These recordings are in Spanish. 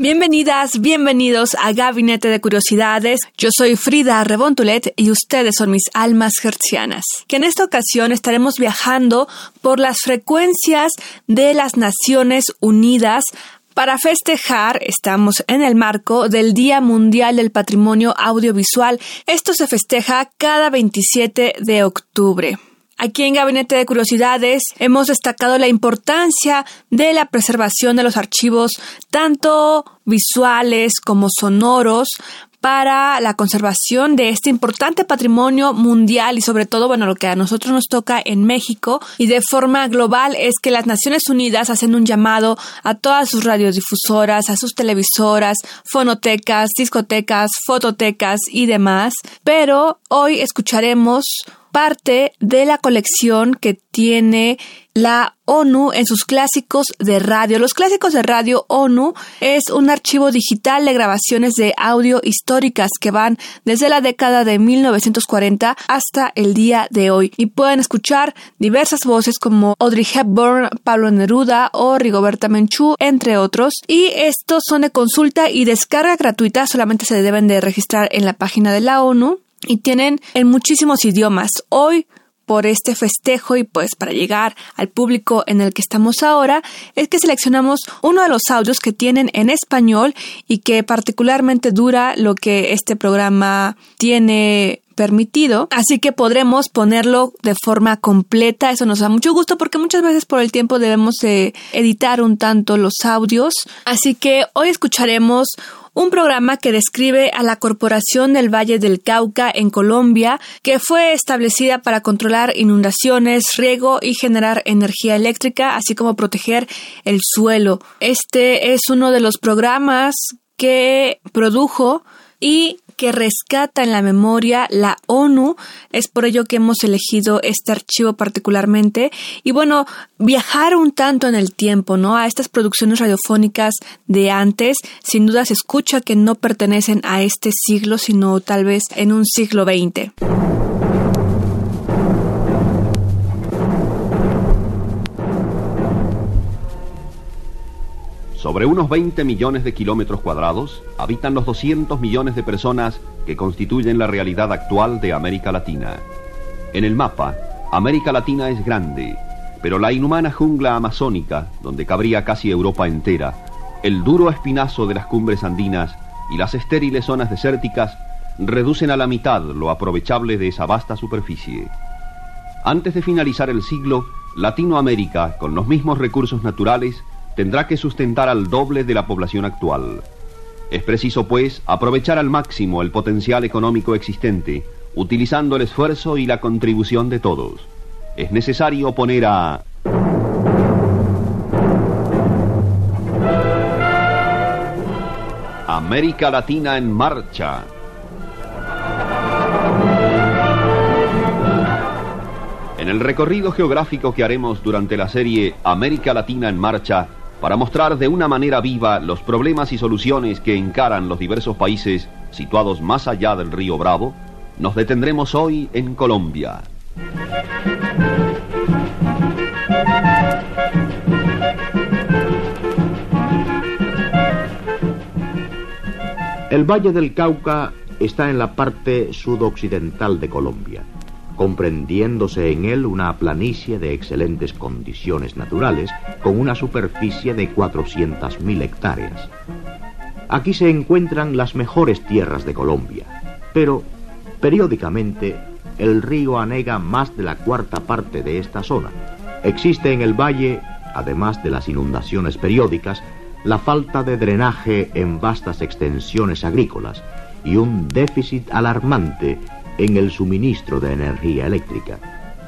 Bienvenidas, bienvenidos a Gabinete de Curiosidades. Yo soy Frida Rebontulet y ustedes son mis almas hertzianas. Que en esta ocasión estaremos viajando por las frecuencias de las Naciones Unidas para festejar, estamos en el marco del Día Mundial del Patrimonio Audiovisual. Esto se festeja cada 27 de octubre. Aquí en Gabinete de Curiosidades hemos destacado la importancia de la preservación de los archivos, tanto visuales como sonoros, para la conservación de este importante patrimonio mundial y sobre todo, bueno, lo que a nosotros nos toca en México. Y de forma global es que las Naciones Unidas hacen un llamado a todas sus radiodifusoras, a sus televisoras, fonotecas, discotecas, fototecas y demás, pero hoy escucharemos parte de la colección que tiene la ONU en sus clásicos de radio. Los clásicos de radio ONU es un archivo digital de grabaciones de audio históricas que van desde la década de 1940 hasta el día de hoy y pueden escuchar diversas voces como Audrey Hepburn, Pablo Neruda o Rigoberta Menchú, entre otros. Y estos son de consulta y descarga gratuita, solamente se deben de registrar en la página de la ONU y tienen en muchísimos idiomas. Hoy por este festejo y pues para llegar al público en el que estamos ahora es que seleccionamos uno de los audios que tienen en español y que particularmente dura lo que este programa tiene permitido, así que podremos ponerlo de forma completa. Eso nos da mucho gusto porque muchas veces por el tiempo debemos de editar un tanto los audios. Así que hoy escucharemos un programa que describe a la Corporación del Valle del Cauca en Colombia, que fue establecida para controlar inundaciones, riego y generar energía eléctrica, así como proteger el suelo. Este es uno de los programas que produjo y que rescata en la memoria la ONU. Es por ello que hemos elegido este archivo particularmente. Y bueno, viajar un tanto en el tiempo, ¿no? A estas producciones radiofónicas de antes, sin duda se escucha que no pertenecen a este siglo, sino tal vez en un siglo XX. Sobre unos 20 millones de kilómetros cuadrados habitan los 200 millones de personas que constituyen la realidad actual de América Latina. En el mapa, América Latina es grande, pero la inhumana jungla amazónica, donde cabría casi Europa entera, el duro espinazo de las cumbres andinas y las estériles zonas desérticas reducen a la mitad lo aprovechable de esa vasta superficie. Antes de finalizar el siglo, Latinoamérica, con los mismos recursos naturales, tendrá que sustentar al doble de la población actual. Es preciso, pues, aprovechar al máximo el potencial económico existente, utilizando el esfuerzo y la contribución de todos. Es necesario poner a... América Latina en marcha. En el recorrido geográfico que haremos durante la serie América Latina en marcha, para mostrar de una manera viva los problemas y soluciones que encaran los diversos países situados más allá del río Bravo, nos detendremos hoy en Colombia. El Valle del Cauca está en la parte sudoccidental de Colombia, comprendiéndose en él una planicie de excelentes condiciones naturales con una superficie de 400.000 hectáreas. Aquí se encuentran las mejores tierras de Colombia, pero periódicamente el río anega más de la cuarta parte de esta zona. Existe en el valle, además de las inundaciones periódicas, la falta de drenaje en vastas extensiones agrícolas y un déficit alarmante en el suministro de energía eléctrica.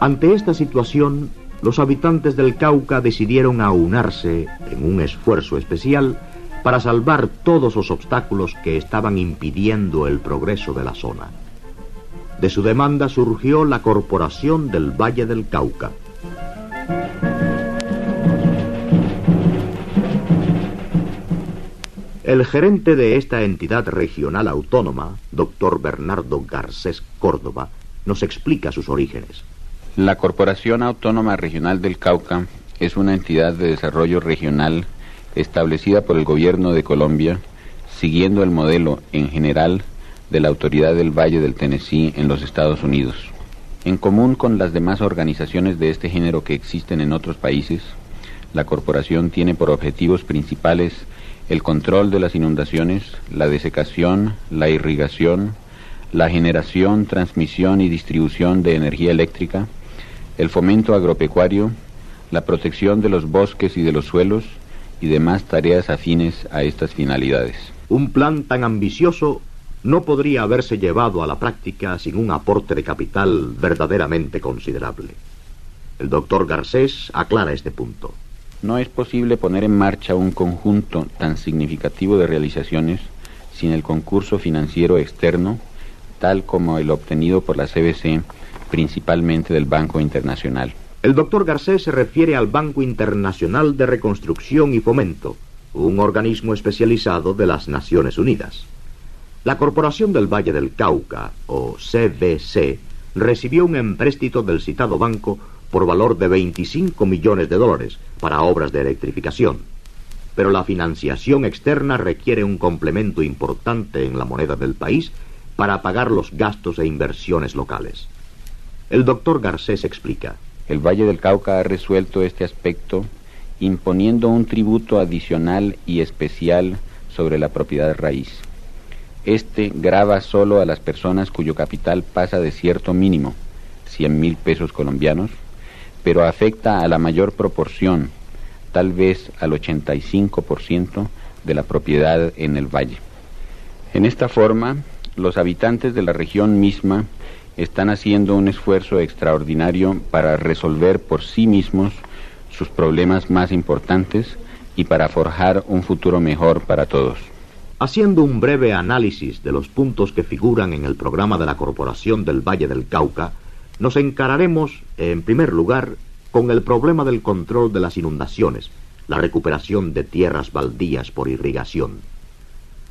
Ante esta situación, los habitantes del Cauca decidieron aunarse en un esfuerzo especial para salvar todos los obstáculos que estaban impidiendo el progreso de la zona. De su demanda surgió la Corporación del Valle del Cauca. El gerente de esta entidad regional autónoma, doctor Bernardo Garcés Córdoba, nos explica sus orígenes. La Corporación Autónoma Regional del Cauca es una entidad de desarrollo regional establecida por el gobierno de Colombia, siguiendo el modelo en general de la Autoridad del Valle del Tennessee en los Estados Unidos. En común con las demás organizaciones de este género que existen en otros países, la corporación tiene por objetivos principales el control de las inundaciones, la desecación, la irrigación, la generación, transmisión y distribución de energía eléctrica, el fomento agropecuario, la protección de los bosques y de los suelos, y demás tareas afines a estas finalidades. Un plan tan ambicioso no podría haberse llevado a la práctica sin un aporte de capital verdaderamente considerable. El doctor Garcés aclara este punto. No es posible poner en marcha un conjunto tan significativo de realizaciones sin el concurso financiero externo, tal como el obtenido por la CBC, principalmente del Banco Internacional. El doctor Garcés se refiere al Banco Internacional de Reconstrucción y Fomento, un organismo especializado de las Naciones Unidas. La Corporación del Valle del Cauca, o CBC, recibió un empréstito del citado banco por valor de 25 millones de dólares para obras de electrificación. Pero la financiación externa requiere un complemento importante en la moneda del país para pagar los gastos e inversiones locales. El doctor Garcés explica. El Valle del Cauca ha resuelto este aspecto imponiendo un tributo adicional y especial sobre la propiedad raíz. Este grava solo a las personas cuyo capital pasa de cierto mínimo, 100 mil pesos colombianos, pero afecta a la mayor proporción, tal vez al 85% de la propiedad en el valle. En esta forma, los habitantes de la región misma están haciendo un esfuerzo extraordinario para resolver por sí mismos sus problemas más importantes y para forjar un futuro mejor para todos. Haciendo un breve análisis de los puntos que figuran en el programa de la Corporación del Valle del Cauca, nos encararemos, en primer lugar, con el problema del control de las inundaciones, la recuperación de tierras baldías por irrigación.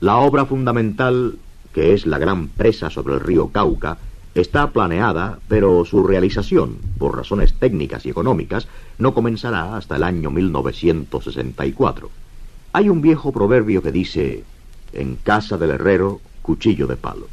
La obra fundamental, que es la gran presa sobre el río Cauca, Está planeada, pero su realización, por razones técnicas y económicas, no comenzará hasta el año 1964. Hay un viejo proverbio que dice, en casa del herrero, cuchillo de palo.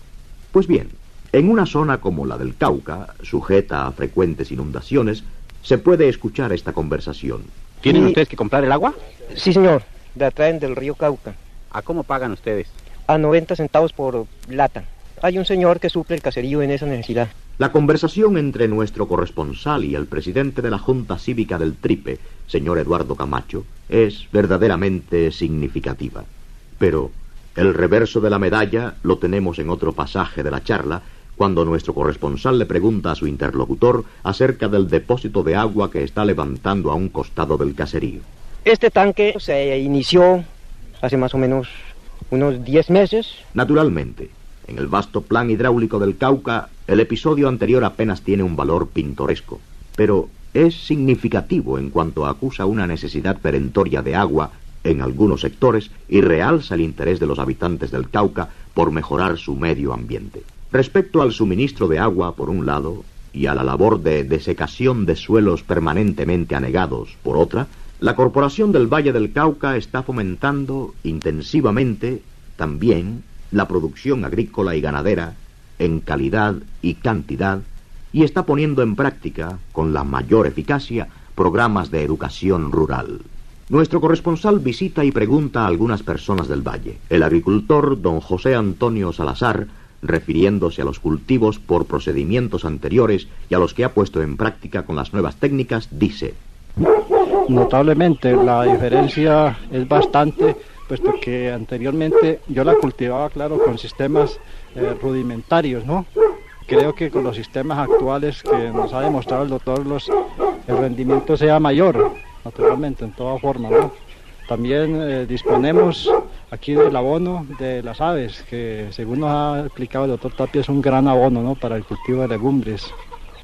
Pues bien, en una zona como la del Cauca, sujeta a frecuentes inundaciones, se puede escuchar esta conversación. ¿Tienen ustedes que comprar el agua? Sí, señor. La traen del río Cauca. ¿A cómo pagan ustedes? A 90 centavos por lata hay un señor que suple el caserío en esa necesidad. La conversación entre nuestro corresponsal y el presidente de la Junta Cívica del Tripe, señor Eduardo Camacho, es verdaderamente significativa. Pero el reverso de la medalla lo tenemos en otro pasaje de la charla, cuando nuestro corresponsal le pregunta a su interlocutor acerca del depósito de agua que está levantando a un costado del caserío. Este tanque se inició hace más o menos unos 10 meses. Naturalmente, en el vasto plan hidráulico del Cauca, el episodio anterior apenas tiene un valor pintoresco, pero es significativo en cuanto acusa una necesidad perentoria de agua en algunos sectores y realza el interés de los habitantes del Cauca por mejorar su medio ambiente. Respecto al suministro de agua, por un lado, y a la labor de desecación de suelos permanentemente anegados, por otra, la Corporación del Valle del Cauca está fomentando intensivamente también la producción agrícola y ganadera en calidad y cantidad y está poniendo en práctica, con la mayor eficacia, programas de educación rural. Nuestro corresponsal visita y pregunta a algunas personas del valle. El agricultor don José Antonio Salazar, refiriéndose a los cultivos por procedimientos anteriores y a los que ha puesto en práctica con las nuevas técnicas, dice. Notablemente la diferencia es bastante puesto que anteriormente yo la cultivaba, claro, con sistemas eh, rudimentarios, ¿no? Creo que con los sistemas actuales que nos ha demostrado el doctor, los, el rendimiento sea mayor, naturalmente, en toda forma, ¿no? También eh, disponemos aquí del abono de las aves, que según nos ha explicado el doctor Tapia es un gran abono ¿no? para el cultivo de legumbres.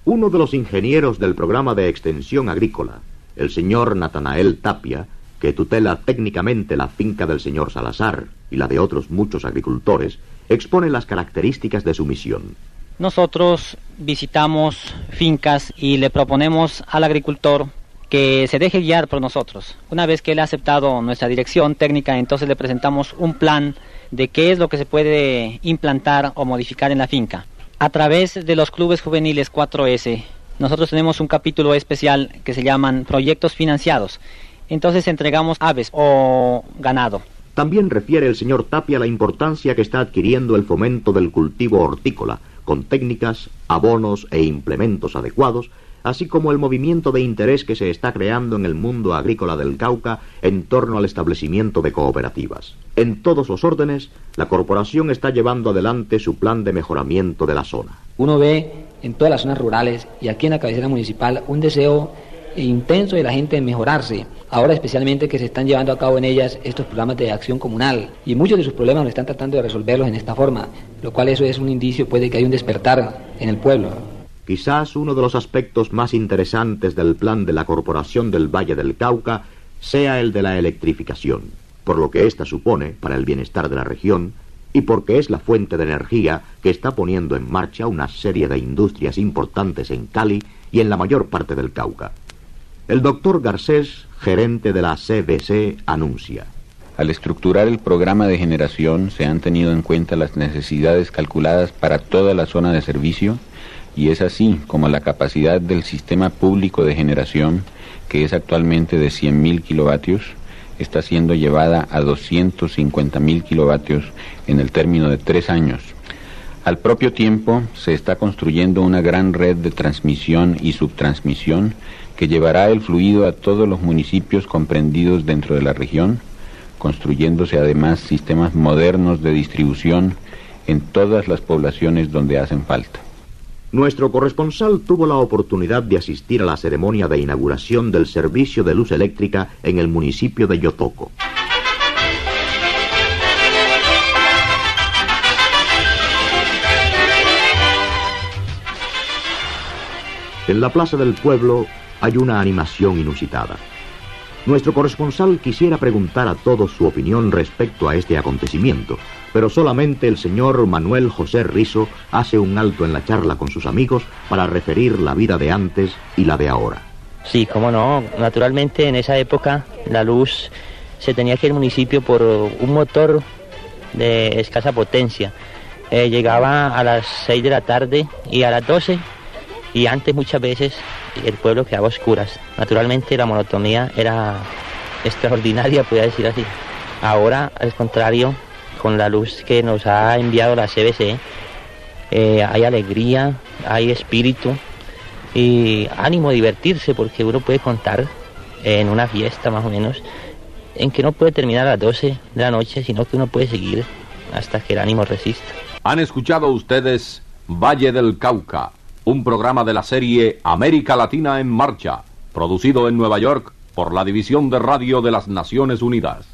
Uno de los ingenieros del programa de extensión agrícola, el señor Natanael Tapia, que tutela técnicamente la finca del señor Salazar y la de otros muchos agricultores, expone las características de su misión. Nosotros visitamos fincas y le proponemos al agricultor que se deje guiar por nosotros. Una vez que él ha aceptado nuestra dirección técnica, entonces le presentamos un plan de qué es lo que se puede implantar o modificar en la finca. A través de los clubes juveniles 4S, nosotros tenemos un capítulo especial que se llaman proyectos financiados. Entonces entregamos aves o ganado. También refiere el señor Tapia la importancia que está adquiriendo el fomento del cultivo hortícola, con técnicas, abonos e implementos adecuados, así como el movimiento de interés que se está creando en el mundo agrícola del Cauca en torno al establecimiento de cooperativas. En todos los órdenes, la corporación está llevando adelante su plan de mejoramiento de la zona. Uno ve en todas las zonas rurales y aquí en la cabecera municipal un deseo intenso de la gente en mejorarse. Ahora especialmente que se están llevando a cabo en ellas estos programas de acción comunal y muchos de sus problemas lo están tratando de resolverlos en esta forma, lo cual eso es un indicio puede que hay un despertar en el pueblo. Quizás uno de los aspectos más interesantes del plan de la Corporación del Valle del Cauca sea el de la electrificación, por lo que ésta supone para el bienestar de la región y porque es la fuente de energía que está poniendo en marcha una serie de industrias importantes en Cali y en la mayor parte del Cauca. El doctor Garcés, gerente de la CBC, anuncia. Al estructurar el programa de generación se han tenido en cuenta las necesidades calculadas para toda la zona de servicio y es así como la capacidad del sistema público de generación, que es actualmente de 100.000 kilovatios, está siendo llevada a 250.000 kilovatios en el término de tres años. Al propio tiempo se está construyendo una gran red de transmisión y subtransmisión que llevará el fluido a todos los municipios comprendidos dentro de la región, construyéndose además sistemas modernos de distribución en todas las poblaciones donde hacen falta. Nuestro corresponsal tuvo la oportunidad de asistir a la ceremonia de inauguración del servicio de luz eléctrica en el municipio de Yotoco. En la plaza del pueblo hay una animación inusitada. Nuestro corresponsal quisiera preguntar a todos su opinión respecto a este acontecimiento, pero solamente el señor Manuel José Rizo hace un alto en la charla con sus amigos para referir la vida de antes y la de ahora. Sí, cómo no. Naturalmente en esa época la luz se tenía que al municipio por un motor de escasa potencia. Eh, llegaba a las 6 de la tarde y a las 12 y antes muchas veces el pueblo quedaba a oscuras. Naturalmente la monotonía era extraordinaria, podría decir así. Ahora, al contrario, con la luz que nos ha enviado la CBC, eh, hay alegría, hay espíritu y ánimo a divertirse porque uno puede contar en una fiesta más o menos en que no puede terminar a las 12 de la noche, sino que uno puede seguir hasta que el ánimo resista. Han escuchado ustedes Valle del Cauca, un programa de la serie América Latina en Marcha, producido en Nueva York por la División de Radio de las Naciones Unidas.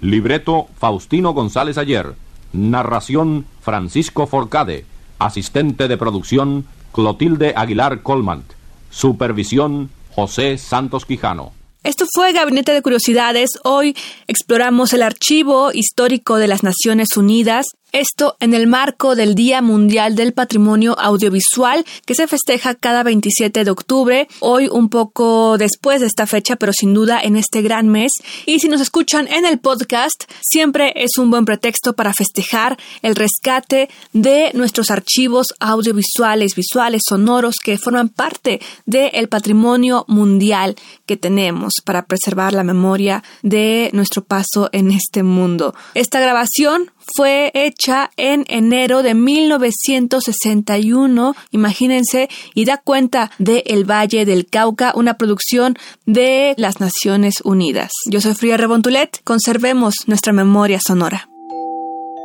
Libreto Faustino González Ayer. Narración Francisco Forcade. Asistente de producción Clotilde Aguilar Colmant. Supervisión José Santos Quijano. Esto fue Gabinete de Curiosidades. Hoy exploramos el archivo histórico de las Naciones Unidas esto en el marco del Día Mundial del Patrimonio Audiovisual que se festeja cada 27 de octubre, hoy un poco después de esta fecha, pero sin duda en este gran mes. Y si nos escuchan en el podcast, siempre es un buen pretexto para festejar el rescate de nuestros archivos audiovisuales, visuales, sonoros que forman parte del patrimonio mundial que tenemos para preservar la memoria de nuestro paso en este mundo. Esta grabación fue hecha en enero de 1961, imagínense, y da cuenta de El Valle del Cauca, una producción de las Naciones Unidas. Yo soy Fría Rebontulet, conservemos nuestra memoria sonora.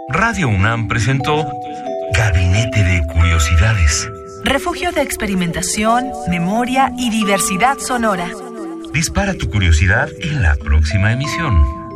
Radio UNAM presentó Gabinete de Curiosidades. Refugio de experimentación, memoria y diversidad sonora. Dispara tu curiosidad en la próxima emisión.